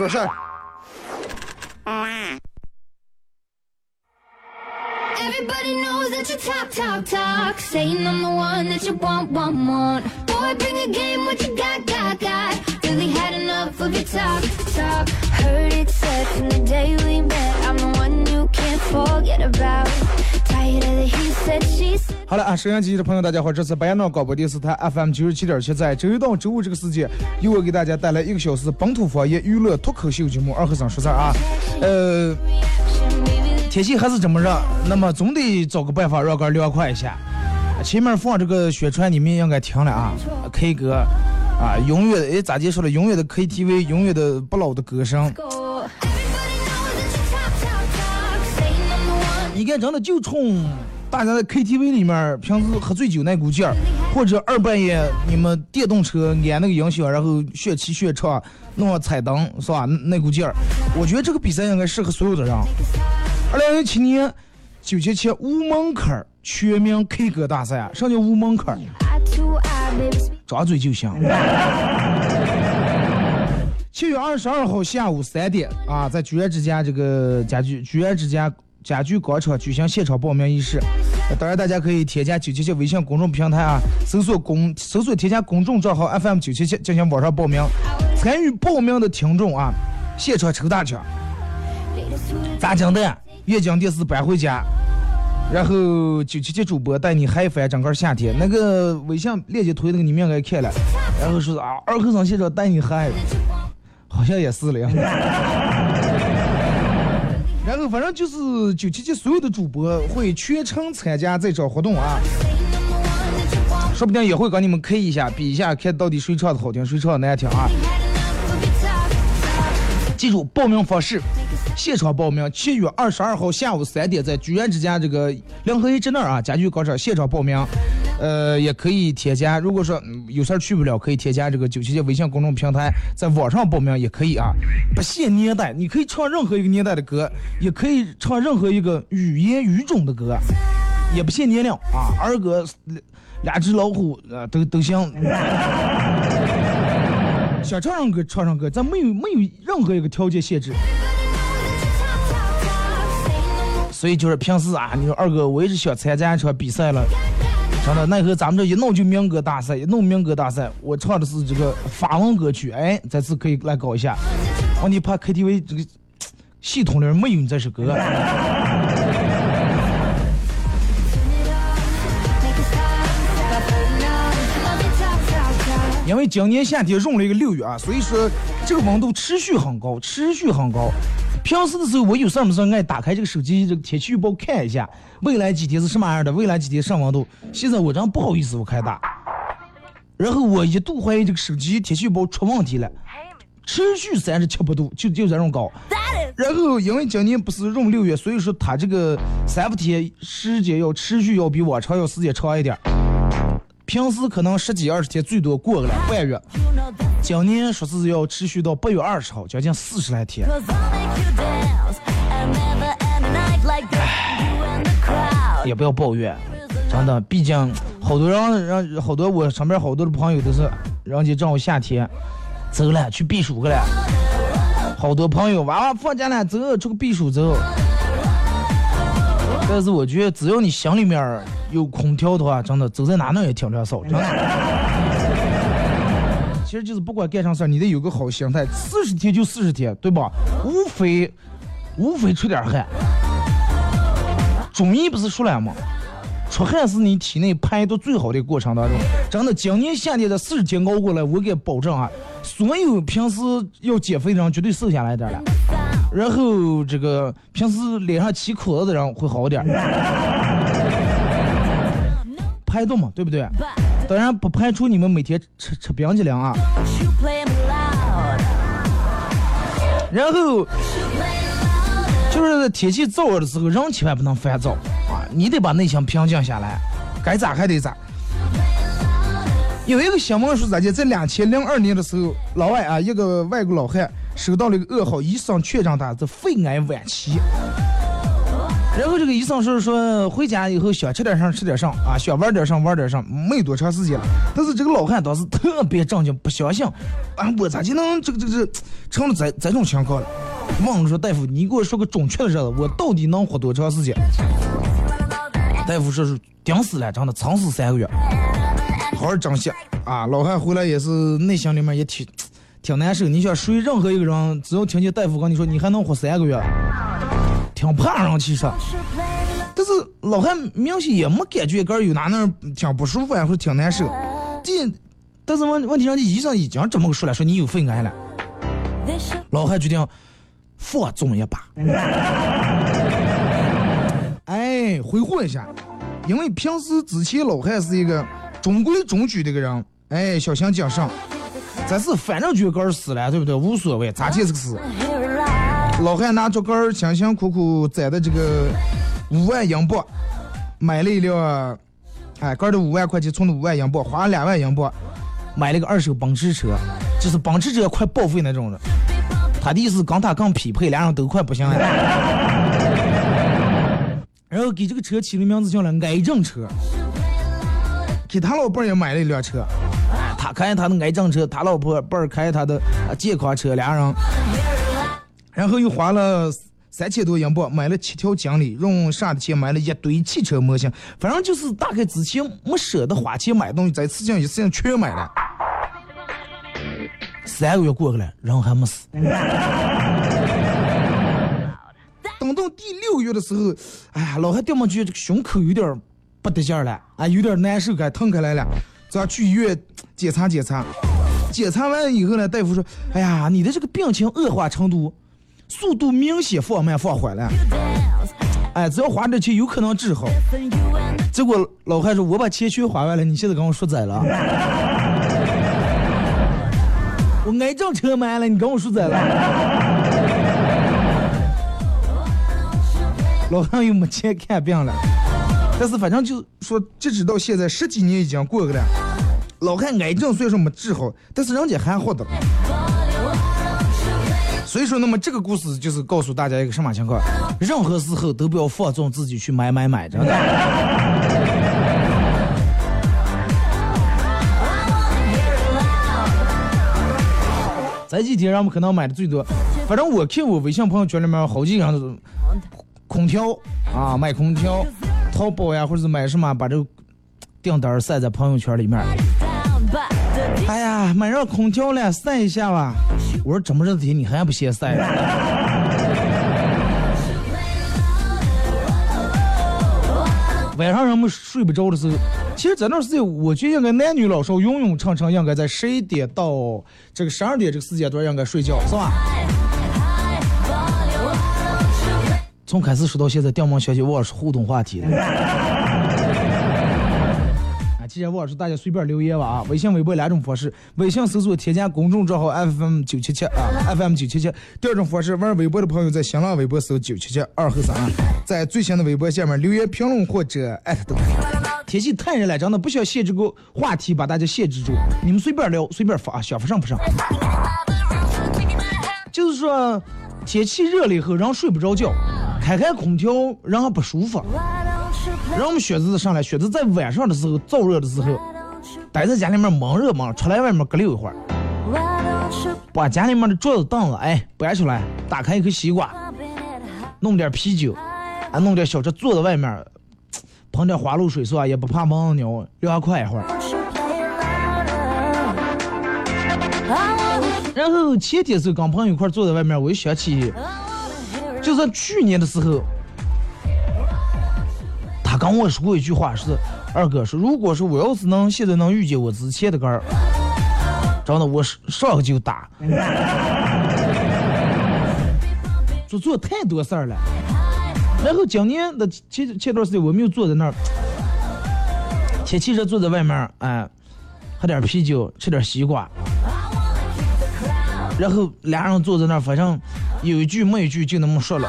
for sure. Everybody knows that you talk, talk, talk. Saying I'm the one that you want, want, want. Boy, bring a game, what you got, got, got. Really had enough of your talk, talk. Heard it said from the day we met, I'm the one you can't forget about. 好了啊，收音机的朋友，大家好，这是白洋广播电视台 FM 九十七点七，在周一到周五这个时间，由我给大家带来一个小时本土方言娱乐脱口秀节目《二和尚说事儿》啊。呃，天气还是这么热，那么总得找个办法让个凉快一下。前面放这个宣传，你们应该听了啊，K 歌啊，永远的哎咋介绍了？永远的 KTV，永远的不老的歌声。看，真的就冲大家在 KTV 里面平时喝醉酒那股劲儿，或者二半夜你们电动车按那个音响，然后炫起炫唱，弄个彩灯是吧？那那股劲儿，我觉得这个比赛应该适合所有的人。二零一七年九七七无门槛儿全民 K 歌大赛啊，什么叫无门槛儿张嘴就行。七月二十二号下午三点啊，在居然之家这个家居居然之家家具广场举行现场报名仪式。当然，大家可以添加九七七微信公众平台啊，搜索公搜索添加公众账号 FM 九七七进行网上报名。参与报名的听众啊，现场抽大奖，later to the 砸金蛋，液晶电视搬回家。然后九七七主播带你嗨翻整个夏天，那个微信链接推那个你们应该看了，然后说是啊二和尚现场带你嗨，好像也是了。反正就是九七七所有的主播会全程参加这场活动啊，说不定也会跟你们 K 一下，比一下，看到底谁唱的好听，谁唱的难听啊。记住报名方式，现场报名，七月二十二号下午三点，在居然之家这个两合一之那儿啊，家居广场现场报名。呃，也可以添加，如果说、有事儿去不了，可以添加这个九七七微信公众平台，在网上报名也可以啊，不限年代，你可以唱任何一个年代的歌，也可以唱任何一个语言语种的歌，也不限年龄啊，儿歌、两只老虎呃都都行。想唱上歌唱上歌，咱没有没有任何一个条件限制。所以就是平时啊，你说二哥，我也是想参加一场比赛了，真的，奈何咱们这一弄就民歌大赛，一弄民歌大赛，我唱的是这个法文歌曲，哎，这次可以来搞一下。问题怕 KTV 这个系统里没有你这首歌。因为今年夏天用了一个六月啊，所以说这个温度持续很高，持续很高。平时的时候，我有事儿没事爱打开这个手机这个天气预报看一下，未来几天是什么样的，未来几天什么温度。现在我真不好意思，我开打。然后我一度怀疑这个手机天气预报出问题了，持续三十七八度，就就这种高。然后因为今年不是闰六月，所以说它这个三伏天时间要持续要比往常要时间长一点。平时可能十几二十天，最多过个了半月。今年说是要持续到八月二十号，将近四十来天。也不要抱怨，真的，毕竟好多人让好多我身边好多的朋友都是，人家正好夏天走了去避暑去了，好多朋友娃娃放假了走出去避暑走。但是我觉得只要你心里面有空调的话，真的走在哪能也挺凉爽，真的。其实就是不管干啥事儿，你得有个好心态，四十天就四十天，对吧？无非无非出点汗。中医不是说了吗？出汗是你体内排毒最好的过程当中。真的，今年夏天这四十天熬过来，我给保证啊，所有平时要减肥的人绝对瘦下来点了。然后这个平时脸上起口子的人会好点。排毒嘛，对不对？当然不排除你们每天吃吃冰激凌啊。然后就是天气燥热的时候，人千万不能烦躁啊，你得把内心平静下来，该咋还得咋。有一个新闻说咋的，在两千零二年的时候，老外啊，一个外国老汉收到了一个噩耗，医生确诊他是肺癌晚期。然后这个医生是说回家以后想吃点啥吃点啥啊，想玩点啥玩点啥，没多长时间了。但是这个老汉当时特别震惊，不相信啊，我咋就能这个这个这成了这这种情况了？问说大夫，你给我说个准确的日子，我到底能活多长时间？大夫说是顶死了，真的撑死三个月。好好珍惜啊！老汉回来也是内心里面也挺挺难受。你想，谁任何一个人，只要听见大夫跟你说你还能活三个月，挺怕人其实。但是老汉明显也没感觉个有哪能挺不舒服呀，或者挺难受。这，但是问问题，人家医生已经这么说了，说你有肺癌了。老汉决定放纵一把，哎，挥霍一下，因为平时之前老汉是一个。中规中矩的个人，哎，小心谨慎。这是反正就根儿死了，对不对？无所谓，咋就是个死。老汉拿着根儿辛辛苦苦攒的这个五万英镑，买了一辆，哎，哥儿的五万块钱存的五万英镑，花了两万英镑，买了个二手奔驰车，就是奔驰车快报废那种的。他的意思跟他更匹配，俩人都快不行了。然后给这个车起的名字叫了癌症车。给他老伴儿也买了一辆车，他开他的癌症车，他老婆伴儿开他的健康车，俩人，然后又花了三千多英镑买了七条锦鲤，用啥的钱买了一堆汽车模型，反正就是大概之前没舍得花钱买东西，这次性一次性全买了。三个月过去了，人还没死。等到第六个月的时候，哎呀，老汉掉毛觉这个胸口有点。不得劲了，啊，有点难受，该疼开来了，咱去医院检查检查。检查完以后呢，大夫说：“哎呀，你的这个病情恶化程度，速度明显放慢放缓了。哎，只要花点钱，有可能治好。”结果老汉说：“我把钱全花完了，你现在跟我说咋了？癌症车买了，你跟我说咋了？” 老汉又没钱看病了。但是反正就说，截止到现在十几年已经过去了，老汉癌症虽然说没治好，但是人家还活着。所以说，那么这个故事就是告诉大家一个什么情况？任何时候都不要放纵自己去买买买，真的。这几天人们可能买的最多，反正我看我微信朋友圈里面好几个人都空调啊，买空调。淘宝呀，或者是买什么，把这个订单晒在朋友圈里面。哎呀，买上空调了，晒一下吧。我说这么热的天，你还不嫌晒？晚上人们睡不着的时候，其实在那时间，我觉得应该男女老少、永永常常应该在十一点到这个十二点这个时间段应该睡觉，是吧？从开始说到现在，电梦小姐我是互动话题。的，既然我说大家随便留言吧啊，微信、微博两种方式，微信搜索添加公众账号 FM 九七七啊，FM 九七七。第二种方式，玩微博的朋友在新浪微博搜九七七二和三，在最新的微博下面留言评论或者艾特都可以。天气太热了，真的不需要限制个话题把大家限制住，你们随便聊，随便发，想发上不上。就是说，天气热了以后，人睡不着觉。开开空调，人还不舒服。让我们选择上来，选择在晚上的时候燥热的时候，待在家里面闷热闷，出来外面搁溜一会儿。把家里面的桌子凳子哎搬出来，打开一颗西瓜，弄点啤酒，啊弄点小吃，坐在外面，喷点花露水是吧？也不怕蚊子咬，凉快一会儿。然后前天是跟朋友一块坐在外面，我又想起。就是去年的时候，跟我说过一句话，是二哥说，如果说我要是能现在能遇见我之前的个儿，真的我上个就打，做做太多事儿了。然后今年的前前段时间，我们又坐在那儿，天气热，坐在外面，哎，喝点啤酒，吃点西瓜，然后俩人坐在那儿，反正。有一句没一句就那么说了，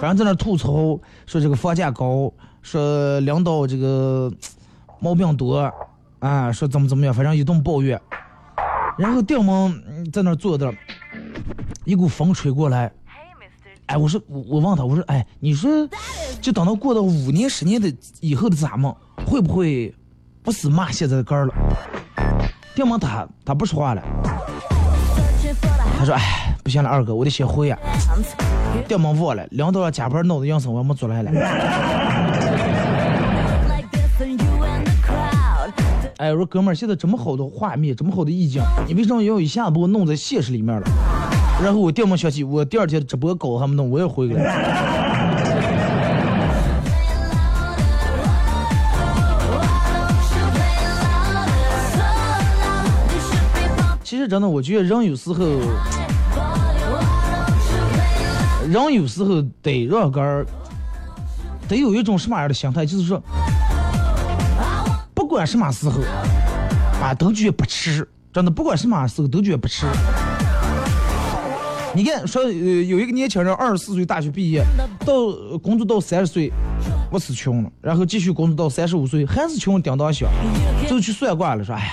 反正在那吐槽说这个房价高，说领导这个毛病多，啊，说怎么怎么样，反正一顿抱怨。然后店门在那坐着，一股风吹过来，哎，我说我我问他，我说哎，你说就等到过到五年十年的以后的咱们，会不会不是骂现在的杆儿了？店门他他不说话了，他说哎，不行了，二哥，我得先回呀。店门忘了，领导让加班闹得营生，我没做来了。哎，我说哥们儿，现在这么好的画面，这么好的意境，你为什么要一下子把我弄在现实里面了？然后我电门想起，我第二天直播搞他们弄，我也回来了。其实真的，我觉得人有时候，人有时候得让个儿，得有一种什么样的心态，就是说，不管什么时候，啊，都觉得不迟。真的，不管什么时候都觉得不迟。你看，说呃有一个年轻人，二十四岁大学毕业，到工作到三十岁，不是穷了，然后继续工作到三十五岁，还是穷叮当响，就去算卦了，说，哎呀。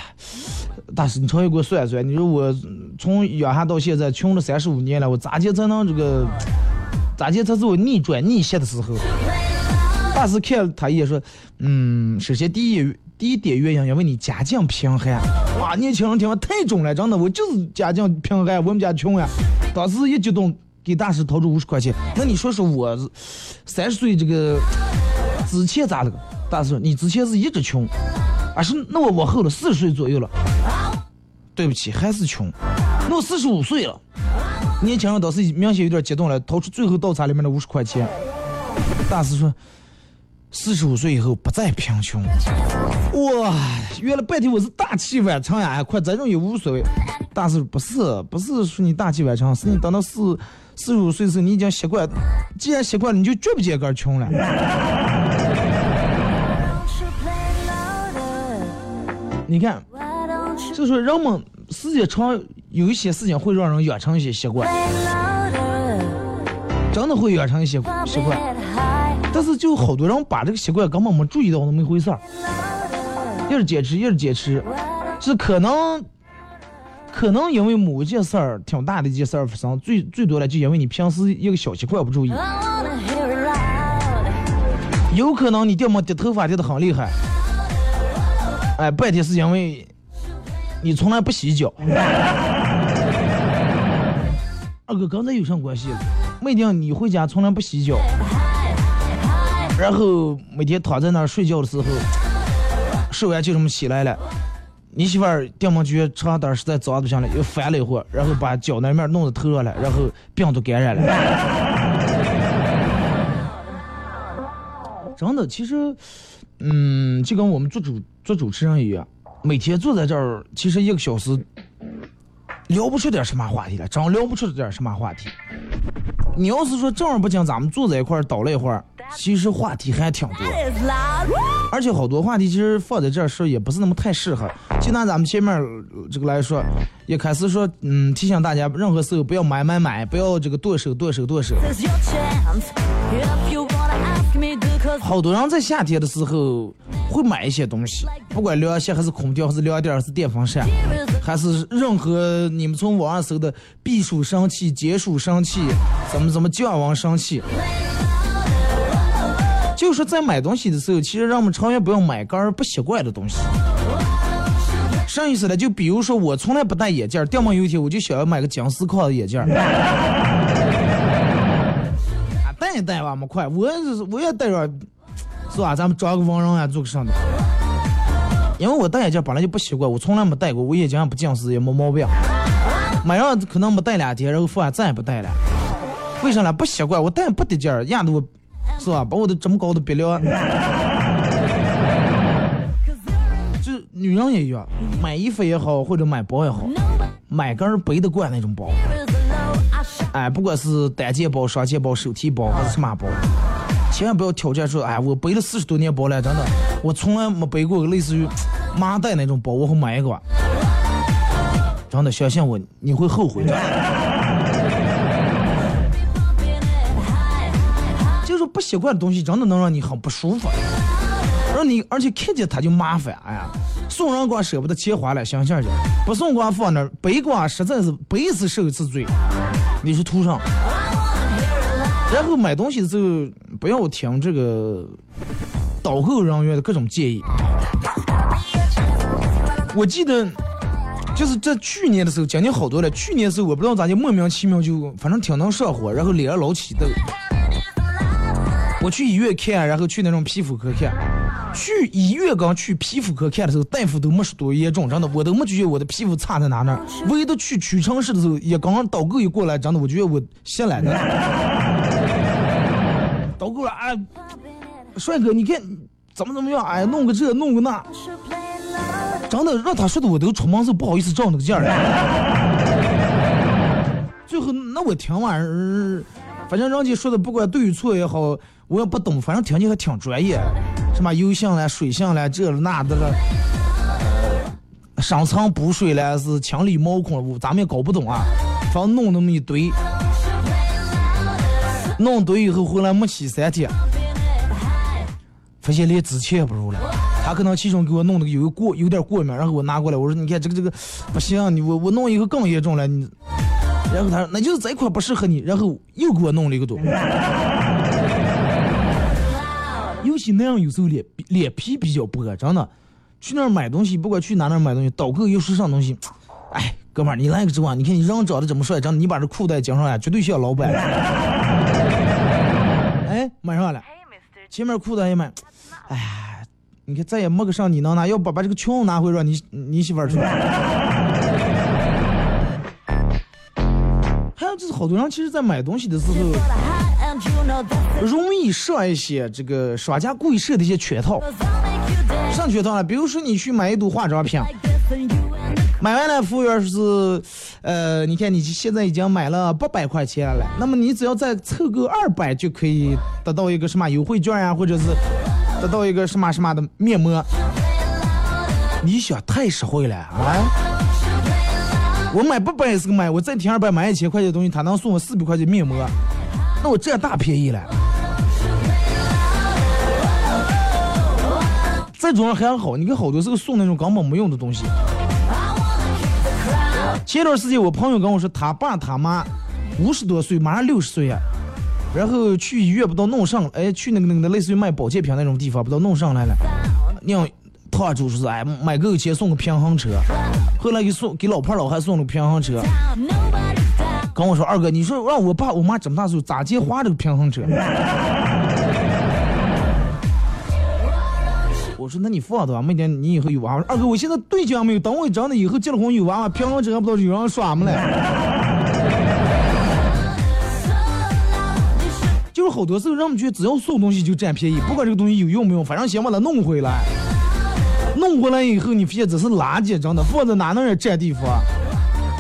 大师，你稍微给我算一算，你说我从养下到现在穷了三十五年了，我咋地才能这个，咋地才是我逆转逆袭的时候？大师看了他一眼说，嗯，首先第一第一点原因，因为你家境贫寒。哇，年轻人听话太重了，真的，我就是家境贫寒，我们家穷呀。当时一激动，给大师掏出五十块钱。那你说说我三十岁这个之前咋了？大师你之前是一直穷，而是那我往后了四十岁左右了。对不起，还是穷。那我四十五岁了，年轻人当时明显有点激动了，掏出最后倒茶里面的五十块钱。大师说，四十五岁以后不再贫穷。哇，原来半天我是大器晚成呀！快这种也无所谓。大师不是，不是说你大器晚成，是你等到四四十五岁时候，你已经习惯，既然习惯了，你就绝不见个穷了。你看。就说人们时间长，有一些事情会让人养成一些习惯，真的会养成一些习惯。但是就好多人把这个习惯根本没注意到那么一回事儿，一直坚持，一直坚持，是可能，可能因为某件事儿挺大的一件事儿发生，最最多的就因为你平时一个小习惯不注意，有可能你掉毛掉头发掉的很厉害，哎，半天是因为。你从来不洗脚，二哥刚才有啥关系？每天你回家从来不洗脚，然后每天躺在那儿睡觉的时候，手完就这么起来了。你媳妇儿电门觉床单实在脏的不行了，又翻了一会儿，然后把脚那面弄到头上了，然后病毒感染了。真的，其实，嗯，就跟我们做主做主持人一样。每天坐在这儿，其实一个小时聊不出点什么话题来，真聊不出点什么话题。你要是说正儿八经咱们坐在一块儿倒了一会儿，其实话题还挺多，而且好多话题其实放在这儿说也不是那么太适合。就拿咱们前面这个来说，一开始说，嗯，提醒大家任何时候不要买买买，不要这个剁手剁手剁手。好多人在夏天的时候会买一些东西，不管凉鞋还是空调还是凉垫还是电风扇，还是任何你们从网上搜的避暑神器、解暑神器，怎么怎么降温神器。就是在买东西的时候，其实让我们长远不要买个儿不习惯的东西。啥意思呢？就比如说我从来不戴眼镜，掉毛有一天我就想要买个金丝框的眼镜。戴一戴吧，没快，我我也戴着，是吧？咱们装个文人呀，做个啥的？因为我戴眼镜本来就不习惯，我从来没戴过，我眼睛不近视，也没毛病。买上可能没戴两天，然后说再也不戴了。为啥呢？不习惯，我戴不得劲儿，压得我，是吧？把我的这么高的鼻梁。就女人也一样，买衣服也好，或者买包也好，买根背得惯那种包。哎，不管是单肩包、双肩包、手提包还是什么包，千万不要挑战说，哎，我背了四十多年包了，真的，我从来没背过类似于麻袋那种包，我会买一个，真的，相信我，你会后悔的。就是不习惯的东西，真的能让你很不舒服。让你而且看见它就麻烦。哎呀，送人光舍不得钱花了，想想去；不送光放那儿，背光实在是背一次受一次罪。你是图上。然后买东西的时候不要听这个导购人员的各种建议。我记得就是在去年的时候，今年好多了。去年的时候我不知道咋就莫名其妙就反正挺能上火，然后脸上老起痘。我去医院看，然后去那种皮肤科看。去医院刚去皮肤科看的时候，大夫都没说多严重，真的，我都没觉得我的皮肤差在哪呢。唯独去屈臣氏的时候，也刚刚导购一过来，真的，我觉得我下来的。导购啊，帅哥，你看怎么怎么样？哎，弄个这，弄个那，真的让他说的我都出门时候不好意思照那个劲儿。最后，那我听完，反正人家说的不管对与错也好。我也不懂，反正听起来挺专业，什么油性了、水性了，这那的了，上层补水了，是清理毛孔，咱们也搞不懂啊。反正弄那么一堆，弄堆以后回来没洗三天，发现连之前也不如了。他可能其中给我弄的有过有点过敏，然后我拿过来，我说你看这个这个不行，你我我弄一个更严重了，你。然后他说那就是这块不适合你，然后又给我弄了一个多。那样有时候脸脸皮比较薄，真的。去那儿买东西，不管去哪哪买东西，导购又是上东西，哎，哥们儿，你来个这话，你看你人长得这么帅，真的，你把这裤带系上来，绝对像老板。哎，买上了，前面裤带也买，哎，你看再也没个上你能拿，要不把这个裙拿回让你你媳妇儿穿。还有就是好多人其实，在买东西的时候。容易上一些这个商家故意设的一些圈套，上圈套了。比如说你去买一堵化妆品，买完了服务员是，呃，你看你现在已经买了八百块钱了，那么你只要再凑够二百就可以得到一个什么优惠券呀，或者是得到一个什么什么的面膜。你想太实惠了啊！我买八百也是个买，我再添二百买一千块钱的东西，他能送我四百块钱面膜。那我占大便宜了。这种人还好，你看好多时候送那种根本没用的东西。前段时间我朋友跟我说，他爸他妈五十多岁，马上六十岁呀，然后去医院不都弄上，哎，去那个那个类似于卖保健品那种地方，不都弄上来了。让他就是，哎，买够钱送个平衡车，后来给送给老婆老汉送了平衡车。跟我说二哥，你说让我爸我妈这么大岁数咋接花这个平衡车？我说那你放的吧，明天你以后有娃。二哥，我现在对象没有，等我长的以后结了婚有娃娃，平衡车还不知道有人耍么嘞？就是好多时候让我们觉得只要送东西就占便宜，不管这个东西有用没用，反正先把它弄回来。弄回来以后，你发现这是垃圾，真的放在哪能也占地方。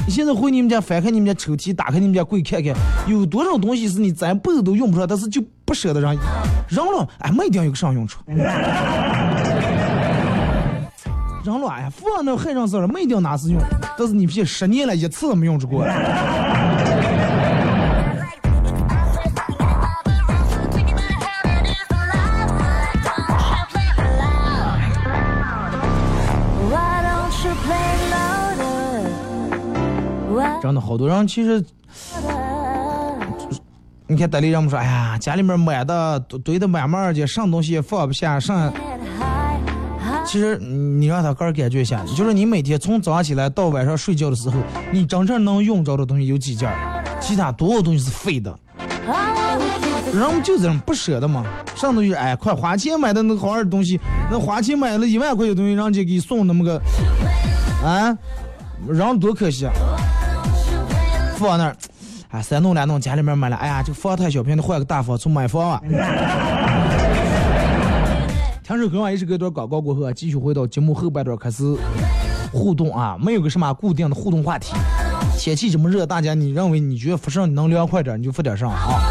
你现在回你们家翻开你们家抽屉，打开你们家柜看看，有多少东西是你咱辈子都用不上，但是就不舍得扔扔了，哎，没一定有个啥用处。扔了，哎呀，放那害上事了，没一定哪是用，但是你别十年了，一次都没用着过。真的好多人其实，你看单里人们说，哎呀，家里面买的堆的满满的，上东西也放不下，上。其实你让他个人感觉一下，就是你每天从早上起来到晚上睡觉的时候，你真正能用着的东西有几件其他多少东西是废的。人们就这种不舍得嘛，上东西哎，快花钱买的那好点的东西，那花钱买了一万块钱东西，人家给送那么个，啊，扔多可惜啊！放那儿，哎，三弄两弄，家里面买了，哎呀，这个房太小，便得换个大房，从买房啊。听首歌啊，一首歌段广告过后，继续回到节目后半段开始互动啊，没有个什么固定的互动话题。天气这么热，大家你认为你觉得发上能凉快点，你就发点上啊。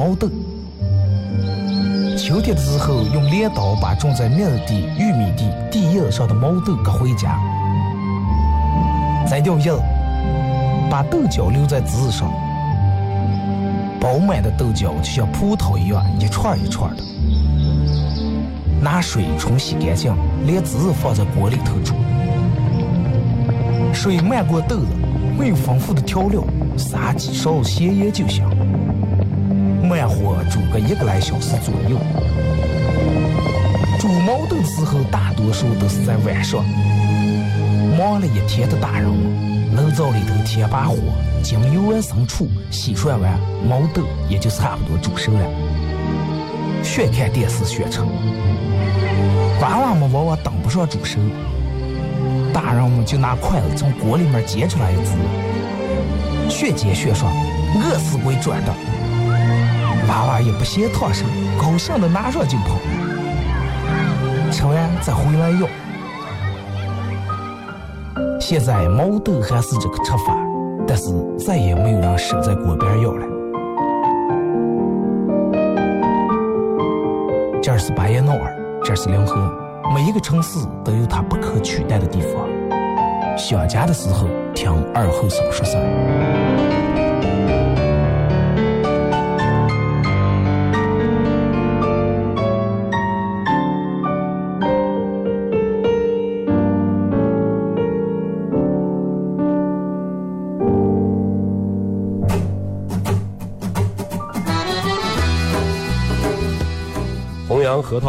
毛豆。秋天的时候，用镰刀把种在麦地、玉米地地叶上的毛豆割回家，摘掉叶子，把豆角留在枝上。饱满的豆角就像葡萄一样，一串一串的。拿水冲洗干净，连籽放在锅里头煮。水漫过豆子，没有丰富的调料，撒几勺咸盐就行。慢火煮个一个来小时左右。煮毛豆的时候，大多数都是在晚上。忙了一天的大人们，炉灶里头添把火，将油完生醋洗涮完，毛豆也就差不多煮熟了。学看电视学成，娃娃们往往等不上煮熟，大人们就拿筷子从锅里面夹出来一只，学煎学涮，饿死鬼转的。娃娃也不嫌烫手，高兴的拿上就跑，吃完再回来要。现在毛豆还是这个吃法，但是再也没有人守在锅边要了。这是巴彦淖尔，这是临河，每一个城市都有它不可取代的地方。想家的时候，听二后生说事。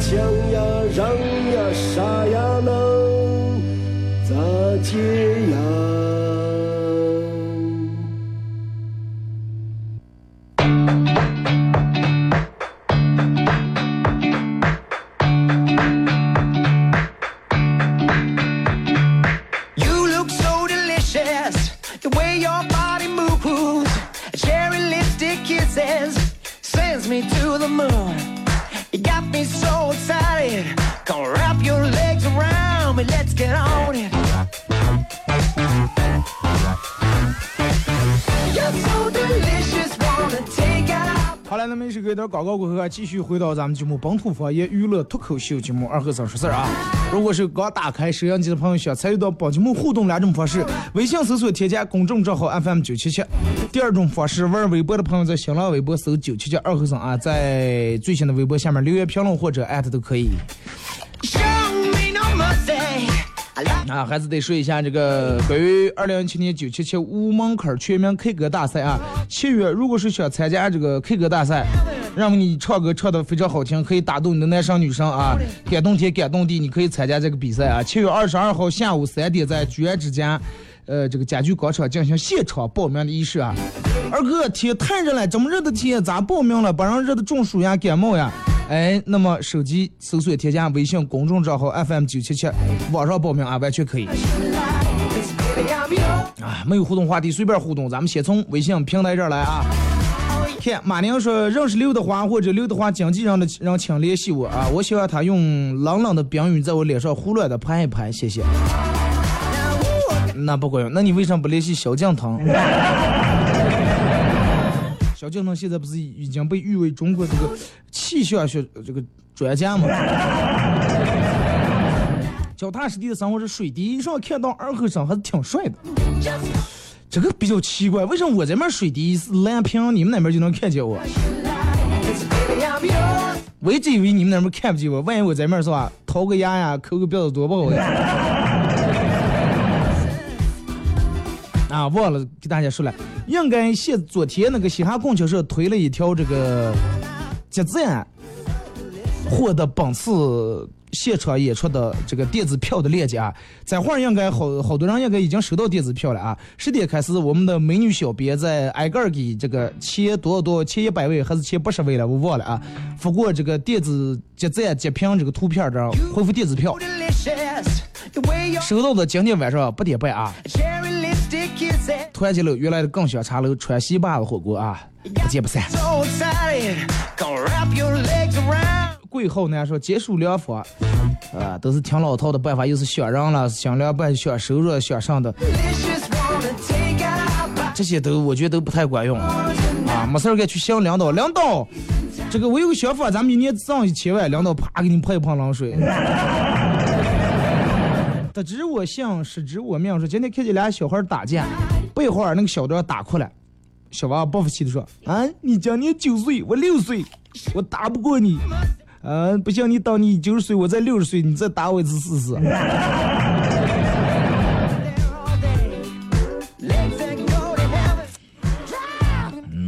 强呀，让呀，啥呀能咋解呀？广告过后啊，继续回到咱们节目本土方言娱乐脱口秀节目二和尚说事儿啊。如果是刚打开摄像机的朋友，想参与到本节目互动两种方式：微信搜索添加公众账号 FM 九七七；第二种方式，玩微博的朋友在新浪微博搜九七七二和尚啊，在最新的微博下面留言评论或者艾特都可以。Show me no mercy. I like 啊，还是得说一下这个关于二零一七年九七七无门槛全民 K 歌大赛啊。七月如果是想参加这个 K 歌大赛，让你唱歌唱的非常好听，可以打动你的男生女生啊，感动天感动地，你可以参加这个比赛啊。七月二十二号下午三点在居然之家，呃，这个家具广场进行现场报名的仪式啊。二哥，天太热了，这么热的天咋报名了？把人热的中暑呀、感冒呀。哎，那么手机搜索添加微信公众账号 FM 九七七，网上报名啊，完全可以。啊，没有互动话题，随便互动。咱们先从微信平台这儿来啊。马宁说认识刘德华或者刘德华经纪人的人请联系我啊，我希望他用冷冷的冰雨在我脸上胡乱的拍一拍，谢谢。那不管用，那你为什么不联系萧敬腾？萧敬腾现在不是已经被誉为中国这个气象学这个专家吗？脚踏实地的生活是水滴上看到二和尚还是挺帅的。这个比较奇怪，为什么我这边水滴是蓝屏，你们那边就能看见我？我一直以为你们那边看不见我，万一我这边是吧，掏个牙呀，抠个鼻子多不好呀？啊，忘了给大家说了，应该现昨天那个嘻哈供销社推了一条这个集赞获得本次现场演出的这个电子票的链接啊，这会儿应该好好多人应该已经收到电子票了啊。十点开始，我们的美女小编在挨个儿给这个前多少多少前一百位还是前八十位了，我忘了啊，发过这个电子集赞截屏这个图片这儿恢复电子票收到的今天晚上八点半啊。团结楼原来的更香茶楼川西坝子火锅啊，不见不散。贵后呢说结束疗法，啊，都是挺老套的办法，又是选人了，想凉拌、选收入、选上的.这些都我觉得都不太管用啊。没事儿该去向领导，领导，这个我有个想法，咱们一年挣一千万，领导啪给你泼一盆冷水。得知我幸，失知我命。说今天看见俩小孩打架，不一会儿那个小的打哭了，小娃不服气的说：“啊，你今年九岁，我六岁，我打不过你。啊，不行，你等你九十岁，我再六十岁，你再打我一次试试。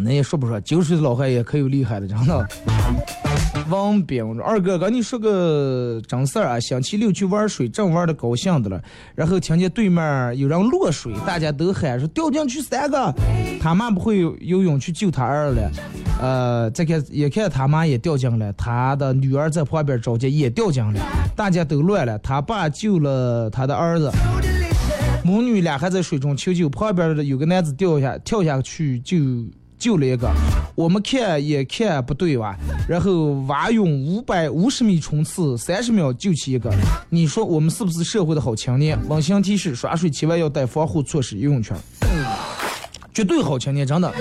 那也说不说，九十岁的老汉也可有厉害的，真的。王斌说：“二哥，跟你说个真事儿啊，星期六去玩水，正玩的高兴的了，然后听见对面有人落水，大家都喊说掉进去三个，他妈不会游泳去救他儿了，呃，再看也看他妈也掉进了，他的女儿在旁边着急也掉进了，大家都乱了，他爸救了他的儿子。”母女俩还在水中求救，旁边的有个男子掉下跳下去就救救了一个，我们看也看不对吧？然后蛙泳五百五十米冲刺，三十秒救起一个，你说我们是不是社会的好青年？温馨提示：耍水千万要带防护措施，游泳圈。绝对好青年，真的，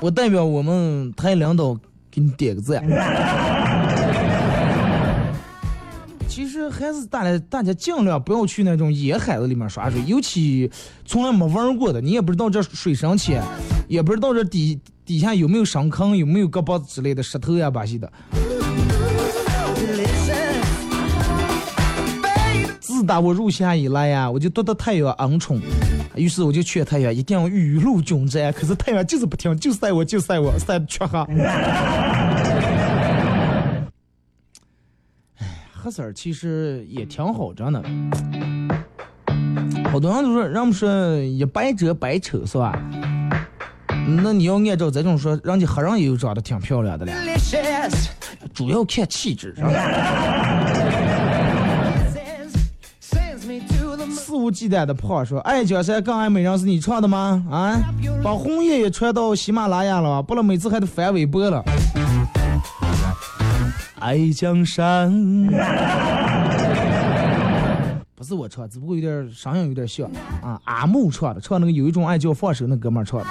我代表我们台领导给你点个赞。还是大家大家尽量不要去那种野海子里面耍水，尤其从来没玩过的，你也不知道这水深浅，也不知道这底底下有没有深坑，有没有胳膊之类的石头呀把戏的。自打我入夏以来呀，我就躲到太阳恩宠，于是我就劝太阳一定要雨露均沾，可是太阳就是不听，就晒我就晒我，晒的黢黑。哎，黑色其实也挺好着呢。好多人都说，人们说一白遮百丑是吧？那你要按照这种说，人家黑人也有长得挺漂亮的了，主要看气质，是吧？肆无忌惮的胖说：“爱江山更爱美人，是你唱的吗？啊，把红叶也传到喜马拉雅了，不然每次还得翻微博了。”爱江山，不是我唱，只不过有点声音有点像啊。阿木唱的，唱那个有一种爱叫放手，那哥们儿唱的。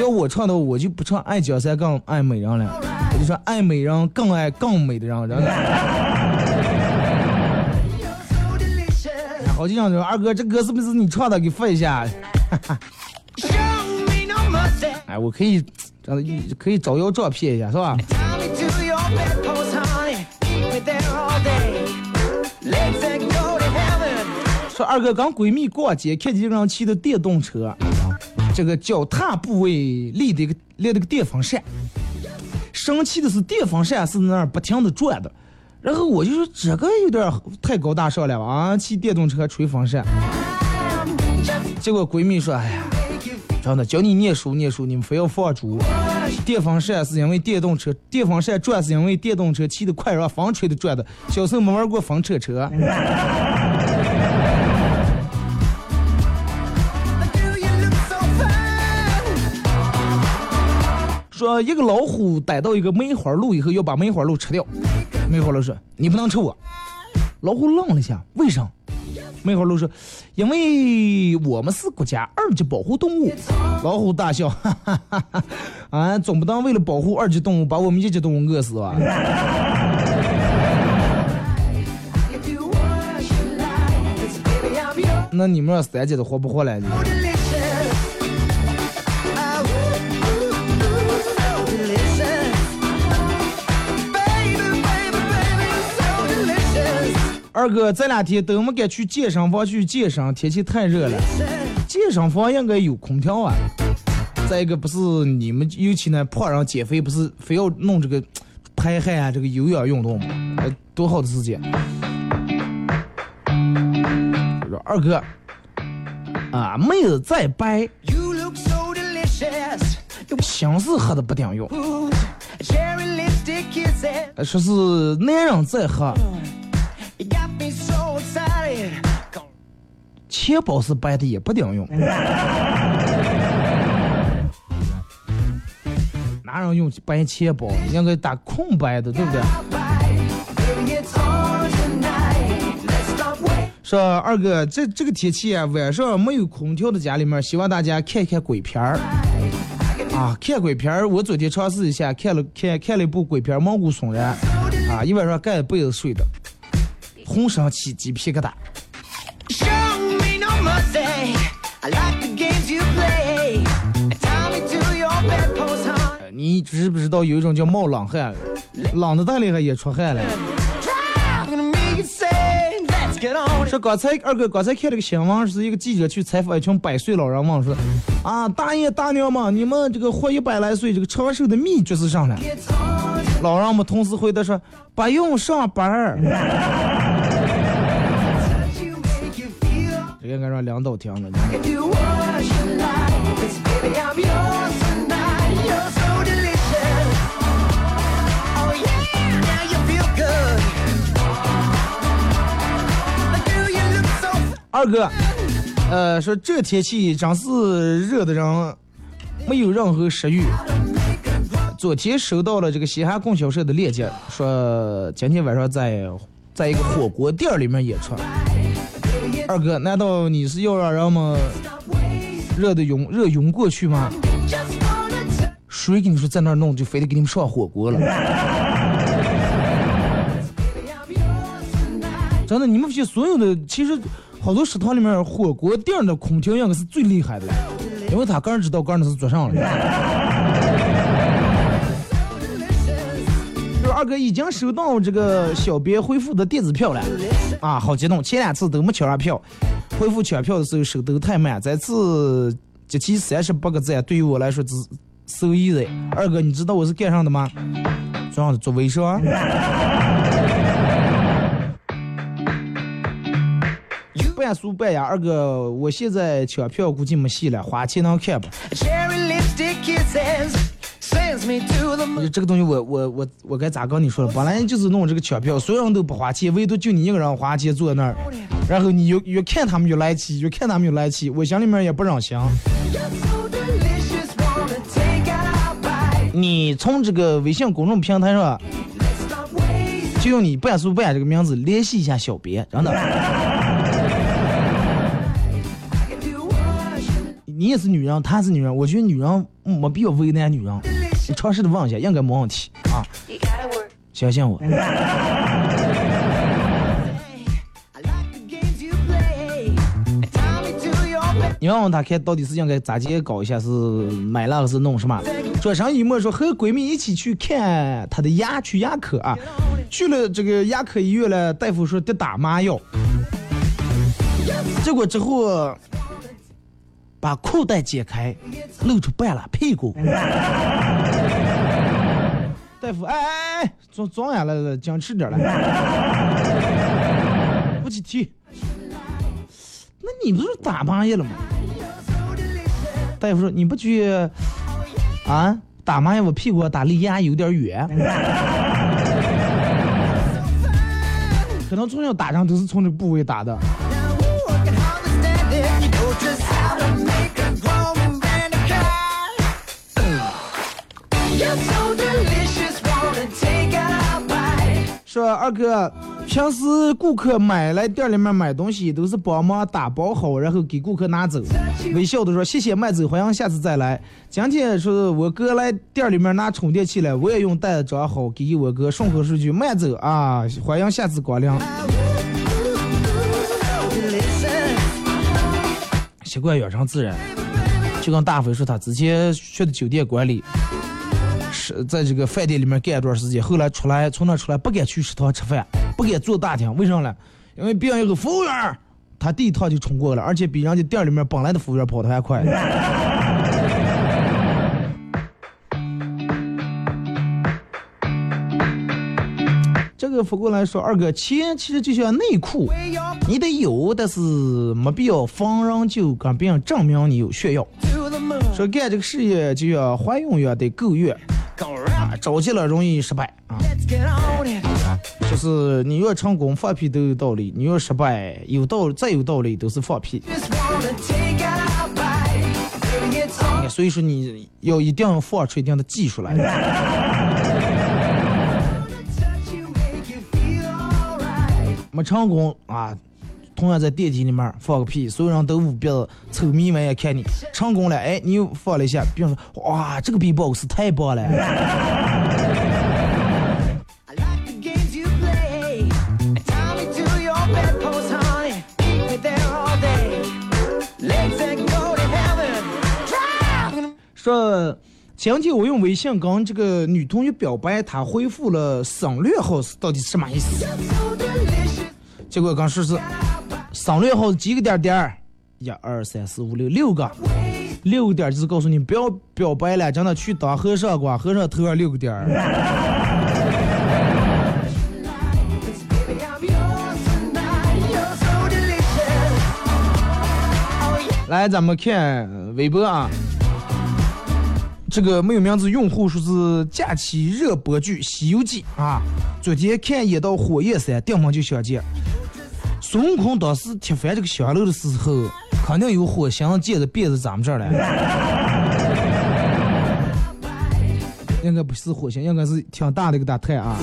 要我唱的，我就不唱爱江山更爱美人了，我就说爱美人更爱更美的人。好几张说二哥，这歌是不是你唱的？给发一下。哎，我可以这样，可以招摇撞骗一下，是吧？说二哥跟闺蜜逛街，看见一个人骑的电动车，这个脚踏部位立的一个立了个电风扇，生气的是电风扇是在那儿不停的转的。然后我就说这个有点太高大上了吧啊！骑电动车吹风扇，结果闺蜜说：“哎呀，真的教你念书念书，你们非要放猪。电风扇是因为电动车，电风扇转是因为电动车骑得快，让风吹的转的。小时候没玩过风车车。”说一个老虎逮到一个梅花鹿以后，要把梅花鹿吃掉。梅花鹿说：“你不能吃我。”老虎愣了一下，为啥？梅花鹿说：“因为我们是国家二级保护动物。”老虎大笑：“哈 哈哈哈！啊，总不能为了保护二级动物，把我们一级动物饿死吧？” 那你们三级的活不活来？二哥，这两天都没敢去健身房去健身，天气太热了。健身房应该有空调啊。再一个，不是你们尤其呢胖人减肥，不是非要弄这个排汗啊，这个有氧运动吗？多好的事情。说二哥，啊，妹子再白，心思喝的不顶用。说是男人再喝。钱包是白的也不顶用，哪人用白钱包？应该打空白的，对不对？说二哥，这这个天气啊，晚上没有空调的家里面，希望大家看看鬼片儿啊，看鬼片儿。我昨天尝试一下，看了看看了一部鬼片《毛骨悚然》，啊，一晚上盖被子睡的。浑身起鸡皮疙瘩。你知不知道有一种叫冒冷汗，冷的太厉害也出汗了。说刚才二哥刚才看了个新闻，是一个记者去采访一群百岁老人问，说啊大爷大娘们，你们这个活一百来岁，这个长寿的秘诀是啥呢？老人们同时回答说不用上班儿。这个该让领导听了。二哥，呃，说这天气真是热的人没有任何食欲。昨天收到了这个西汉供销社的链接，说今天晚上在在一个火锅店里面演出。二哥，难道你是要让人们热的晕热晕过去吗？谁跟你说在那儿弄就非得给你们上火锅了？真的，你们发现所有的其实好多食堂里面火锅店的空调应该是最厉害的，因为他个人知道个人是做上了。二哥已经收到这个小编回复的电子票了，啊，好激动！前两次都没抢上票，回复抢票的时候手都太慢，这次集齐三十八个赞，对于我来说只 so easy。二哥，你知道我是干上的吗？做上的做微商。半酥半哑，二哥，我现在抢票估计没戏了，花钱能看吧？这个东西我我我我该咋跟你说了？本来就是弄这个抢票，所有人都不花钱，唯独就你一个人花钱坐在那儿，然后你越越看他们越来气，越看他们越来气，我心里面也不忍心。你从这个微信公众平台上.就用你半素半这个名字联系一下小编，真的你也是女人，她是女人，我觉得女人没必要为难女人，你尝试的问一下，应该没问题啊.相信我。你问问他看到底是应该咋接搞一下，是买了还是弄什么？转身一默说和闺蜜一起去看她的牙，去牙科啊，去了这个牙科医院了，大夫说得打麻药，结果之后把裤带解开，露出半拉屁股。大夫，哎哎哎，装装眼了，僵持点来，不去踢。那你不是打麻药了吗？大夫说你不去啊打麻药我屁股打离牙有点远？可能从小打仗都是从这部位打的。说二哥，平时顾客买来店里面买东西都是帮忙打包好，然后给顾客拿走，微笑的说谢谢慢走，欢迎下次再来。今天说我哥来店里面拿充电器来，我也用袋子装好，给我哥顺口说句慢走啊，欢迎下次光临。习惯养成自然，就跟大飞说他之前学的酒店管理，是在这个饭店里面干一段时间，后来出来从那出来不敢去食堂吃饭，不敢坐大厅，为啥呢？因为别人有个服务员，他第一趟就冲过了，而且比人家店里面本来的服务员跑得还快。这个反过来说，二哥，钱其实就像内裤，你得有，但是没必要逢人就跟别人证明你有炫耀。说干这个事业就要怀孕也得够月啊着急了容易失败啊。就是你越成功放屁都有道理你越失败有道再有道理都是放屁。所以说你要一定要放出一定的技术来。没成功啊同样在电梯里面放个屁，所有人都捂鼻子瞅眯眼也看你。成功了，哎，你又放了一下，别人说哇，这个 B-box 太棒了。说前天我用微信跟这个女同学表白，她回复了省略号是到底是什么意思？结果刚说是省略号几个点点儿？一二三四五六六个，六个点就是告诉你不要表白了，真的去当和尚吧，和尚头上六个点儿。来，咱们看微博啊，这个没有名字用户说是假期热播剧《西游记》啊，昨天看演到火焰山，顶门就相见。孙悟空当时踢翻这个香炉的时候，肯定有火星借着辫子咱们这儿来。应该不是火星，应该是挺大的一个大太啊。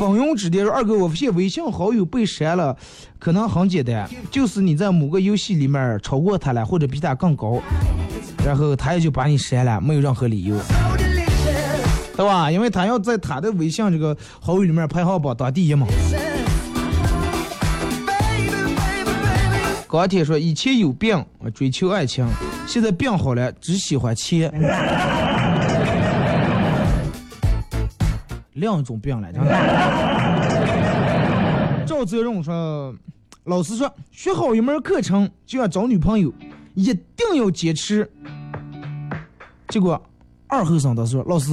风云之巅说二哥，我发现微信好友被删了，可能很简单，就是你在某个游戏里面超过他了，或者比他更高，然后他也就把你删了，没有任何理由，对吧？因为他要在他的微信这个好友里面排行榜当第一嘛。钢铁说以前有病，追求爱情，现在病好了，只喜欢钱。另一种病了，真的。赵泽荣说，老师说学好一门课程就要找女朋友，一定要坚持。结果二后生他说，老师，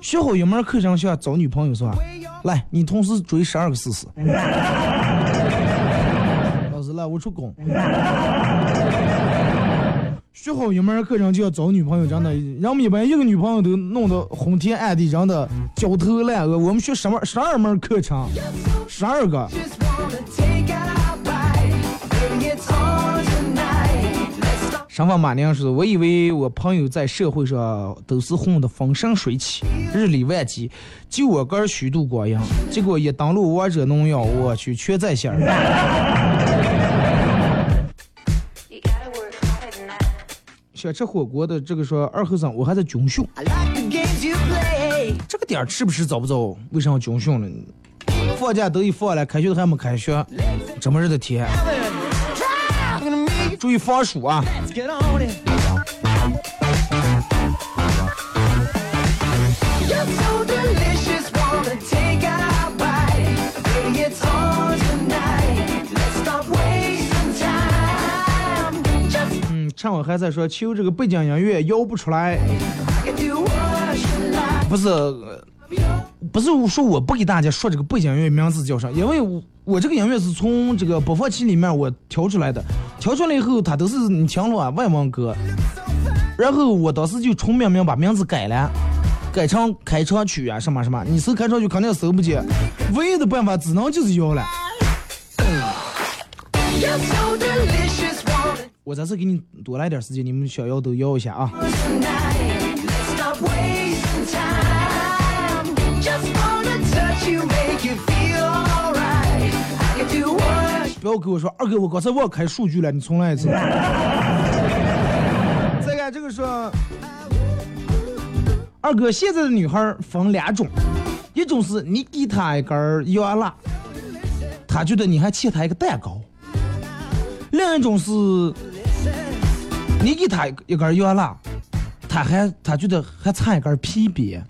学好一门课程就要找女朋友是吧？来，你同时追十二个试试。我出工。学好一门课程就要找女朋友，真的，人们一般一个女朋友都弄得昏天暗地，真的焦头烂额。我们学什么十二门课程，十二个。什么马娘说：“我以为我朋友在社会上都是混得风生水起，日理万机，就我个虚度光阴。结果一登录王者荣耀，我去全在线儿。想吃火锅的这个说二后生，我还在军训 like. 这个点儿吃不吃早不早？为啥要军训呢？放假都一放了，开学都还没开学，这么热的天注意防暑啊！it get on it. 趁我还在说求这个背景音乐摇不出来，不是。不是我说我不给大家说这个背景音乐名字叫啥，因为我我这个音乐是从这个播放器里面我调出来的，调出来以后它都是你听了啊外文歌，然后我当时就重命名把名字改了，改成开场曲啊什么什么，你搜开场曲肯定搜不见，唯一的办法只能就是摇了。我这次给你多来点时间，你们想要都要一下啊。不要跟我说二哥，我刚才忘开数据了，你重来一次。再看这个说，二哥，现在的女孩儿分两种，一种是你给她一根儿摇蜡，她觉得你还欠她一个蛋糕；另一种是，你给她一根儿摇蜡，她还她觉得还差一根皮鞭。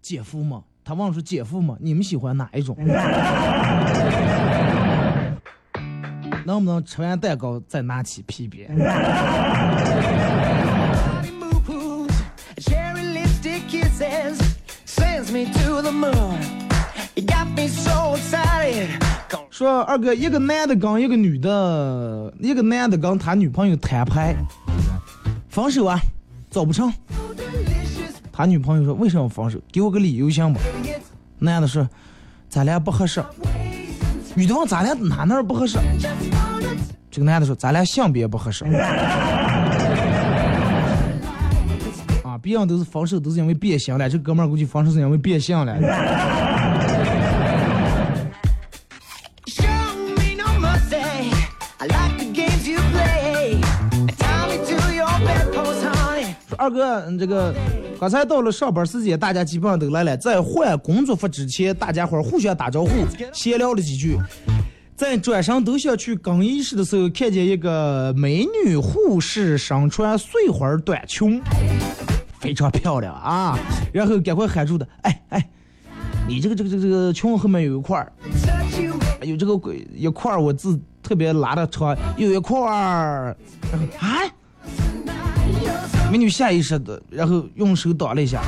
姐夫嘛，他问说姐夫嘛，你们喜欢哪一种？能不能吃完蛋糕再拿起皮鞭？说二哥，一个男的跟一个女的，一个男的跟他女朋友摊牌，分手啊，走不成。他女朋友说为什么分手？给我个理由行不？男的说咱俩不合适。女的问咱俩哪哪不合适？这个男的说咱俩性别不合适。啊，别人都是分手都是因为变性了，这哥们儿估计分手是因为变性了。二哥，嗯这个刚才到了上班时间，大家基本上都来了。在换工作服之前，大家伙儿互相打招呼，闲聊了几句。在转身都想去更衣室的时候，看见一个美女护士身穿碎花短裙，非常漂亮啊！然后赶快喊住的，哎哎，你这个这个这个这个裙后面有一块有这个鬼一块儿，我字特别拉的长，有一块儿，然后啊，美女下意识的，然后用手挡了一下，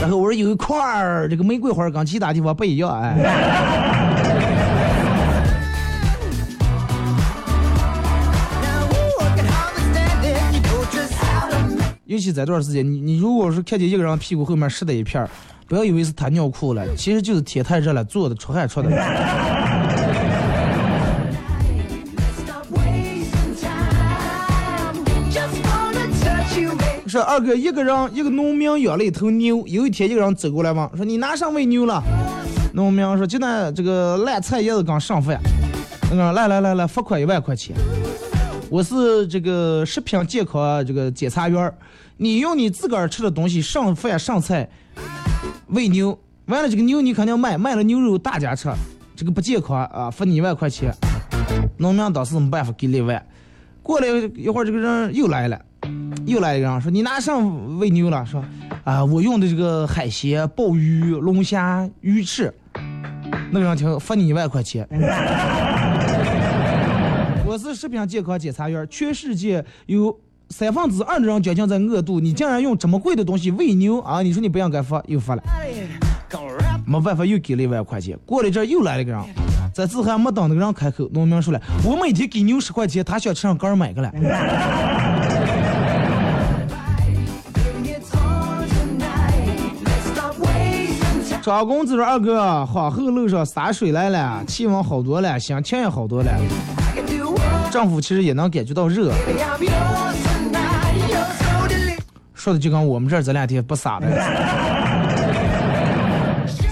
然后我说有一块儿，这个玫瑰花跟其他地方不一样，哎，尤其这段时间，你你如果是看见一个人屁股后面湿的一片儿，不要以为是他尿裤了，其实就是天太热了，坐的出汗出的。说二哥，一个人一个农民养了一头牛，有一天一个人走过来问，说你拿啥喂牛了？农民说就那这个烂菜叶子刚上饭。那个来来来来，罚款一万块钱。我是这个食品健康这个检查员，你用你自个儿吃的东西上饭上菜喂牛，完了这个牛你肯定卖，卖了牛肉大家吃，这个不健康啊，罚你一万块钱。农民当时没办法给了一万。过了一会儿，这个人又来了，又来一个人说：“你拿上喂牛了？”说：“啊，我用的这个海鲜、鲍鱼、龙虾、鱼翅。”那个人听，罚你一万块钱。我是食品健康检查员，全世界有三分之二的人将近在饿肚，你竟然用这么贵的东西喂牛啊！你说你不应该罚，又罚了。没办法，又给了一万块钱。过了一阵，又来了个人，这次还没等那个人开口，农民说了：“我每天给牛十块钱，他想吃上杆儿买个了。”张公子说：“二哥，皇后路上洒水来了，气温好多了，心情也好多了。丈夫其实也能感觉到热。说的就跟我们这儿这两天不洒的，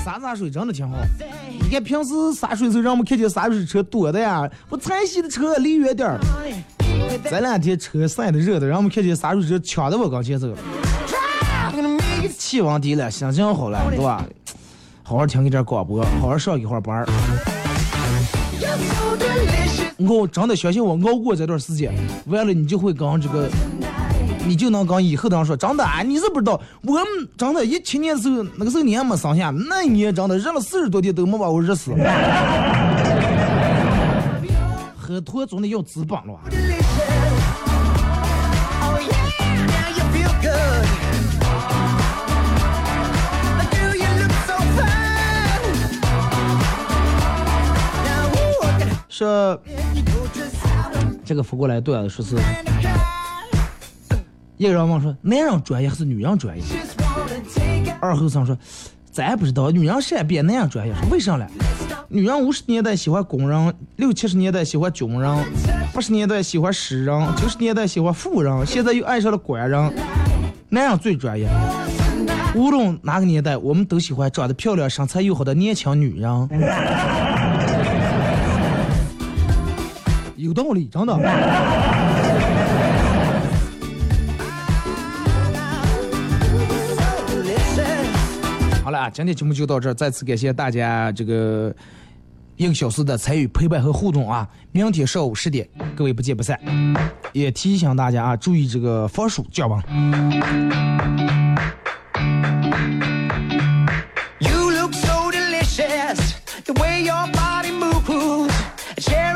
洒洒水真的挺好。你看平时洒水的时候，让我们看见洒水车多的呀，我彩洗的车离远点儿。这两天车晒的热的，让我们看见洒水车抢的我跟前走。气温低了，心情好了，对吧？好好听一点广播，好好上一会儿班儿。我真的相信我熬过这段时间，完了你就会跟这个，你就能跟以后的人说，真的啊，你是不知道，我们真的，一七年时候，那个时候你还没生下，那一年真的热了四十多天都没把我热死。喝脱总得要资本了说这个扶过来对了，说是一个人问说男人专业还是女人专业？二后生说咱也不知道，女人善变，男人专业是为啥嘞？女人五十年代喜欢工人，六七十年代喜欢军人，八十年代喜欢诗人，九十年代喜欢富人，现在又爱上了官人。男人最专业，无论哪个年代，我们都喜欢长得漂亮、身材又好的年轻女人。有道理真的。好了啊今天节目就到这再次感谢大家这个一个小时的参与陪伴和互动啊明天上午十点各位不见不散也提醒大家啊注意这个防暑降温 you look so delicious the way your body moves cherry